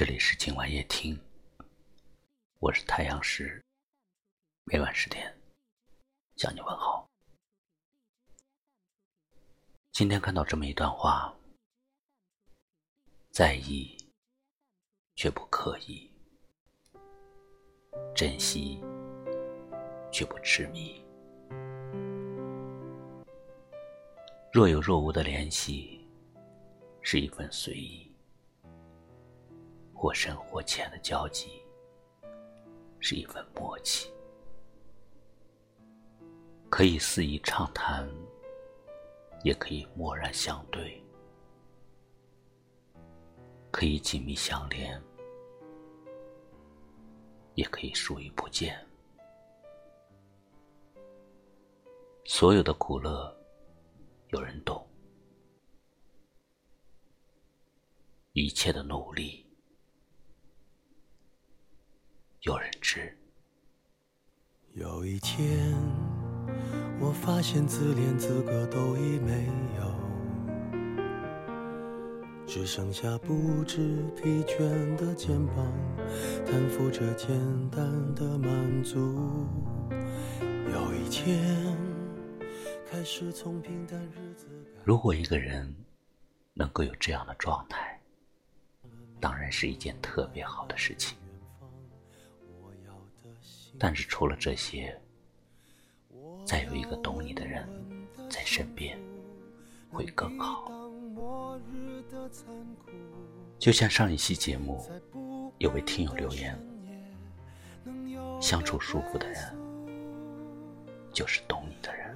这里是今晚夜听，我是太阳石，每晚十点向你问好。今天看到这么一段话：在意却不刻意，珍惜却不痴迷。若有若无的联系，是一份随意。或深或浅的交集，是一份默契，可以肆意畅谈，也可以默然相对，可以紧密相连，也可以疏于不见。所有的苦乐，有人懂；一切的努力。有人知。有一天，我发现自怜资格都已没有，只剩下不知疲倦的肩膀，担负着简单的满足。有一天，开始从平淡日子。如果一个人能够有这样的状态，当然是一件特别好的事情。但是除了这些，再有一个懂你的人在身边，会更好。就像上一期节目，有位听友留言：相处舒服的人，就是懂你的人。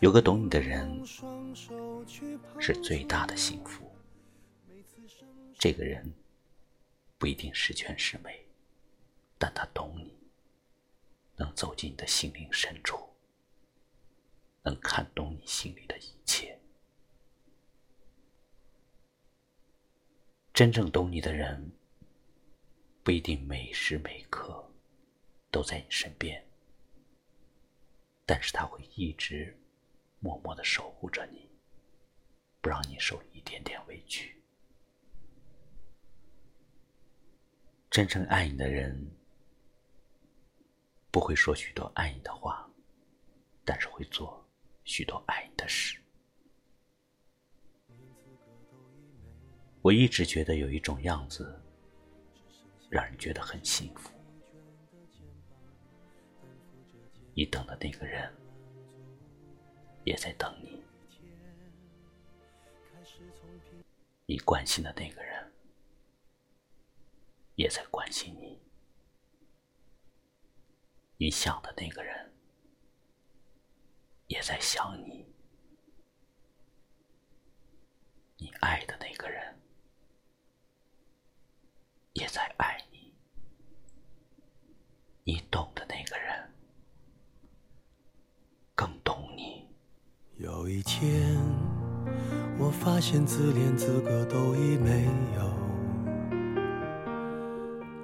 有个懂你的人，是最大的幸福。这个人。不一定十全十美，但他懂你，能走进你的心灵深处，能看懂你心里的一切。真正懂你的人，不一定每时每刻都在你身边，但是他会一直默默的守护着你，不让你受一点点委屈。真正爱你的人，不会说许多爱你的话，但是会做许多爱你的事。我一直觉得有一种样子，让人觉得很幸福。你等的那个人，也在等你；你关心的那个人。也在关心你，你想的那个人也在想你，你爱的那个人也在爱你，你懂的那个人更懂你。有一天，我发现自怜资格都已没有。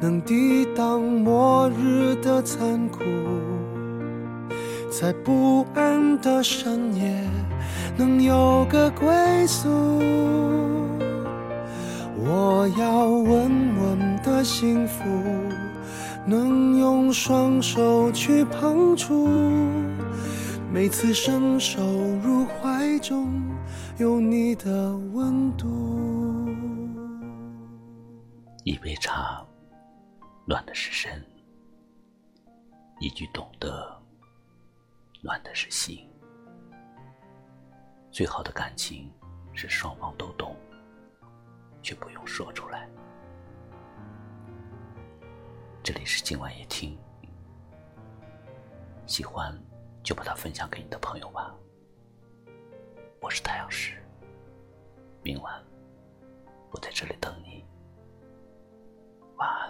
能抵挡末日的残酷，在不安的深夜能有个归宿。我要稳稳的幸福，能用双手去碰触，每次伸手入怀中。有你的温度。一杯茶，暖的是身；一句懂得，暖的是心。最好的感情是双方都懂，却不用说出来。这里是今晚夜听，喜欢就把它分享给你的朋友吧。我是太阳石，明晚我在这里等你，晚安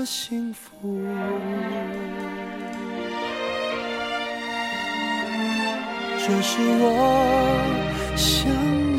的幸福，这是我想。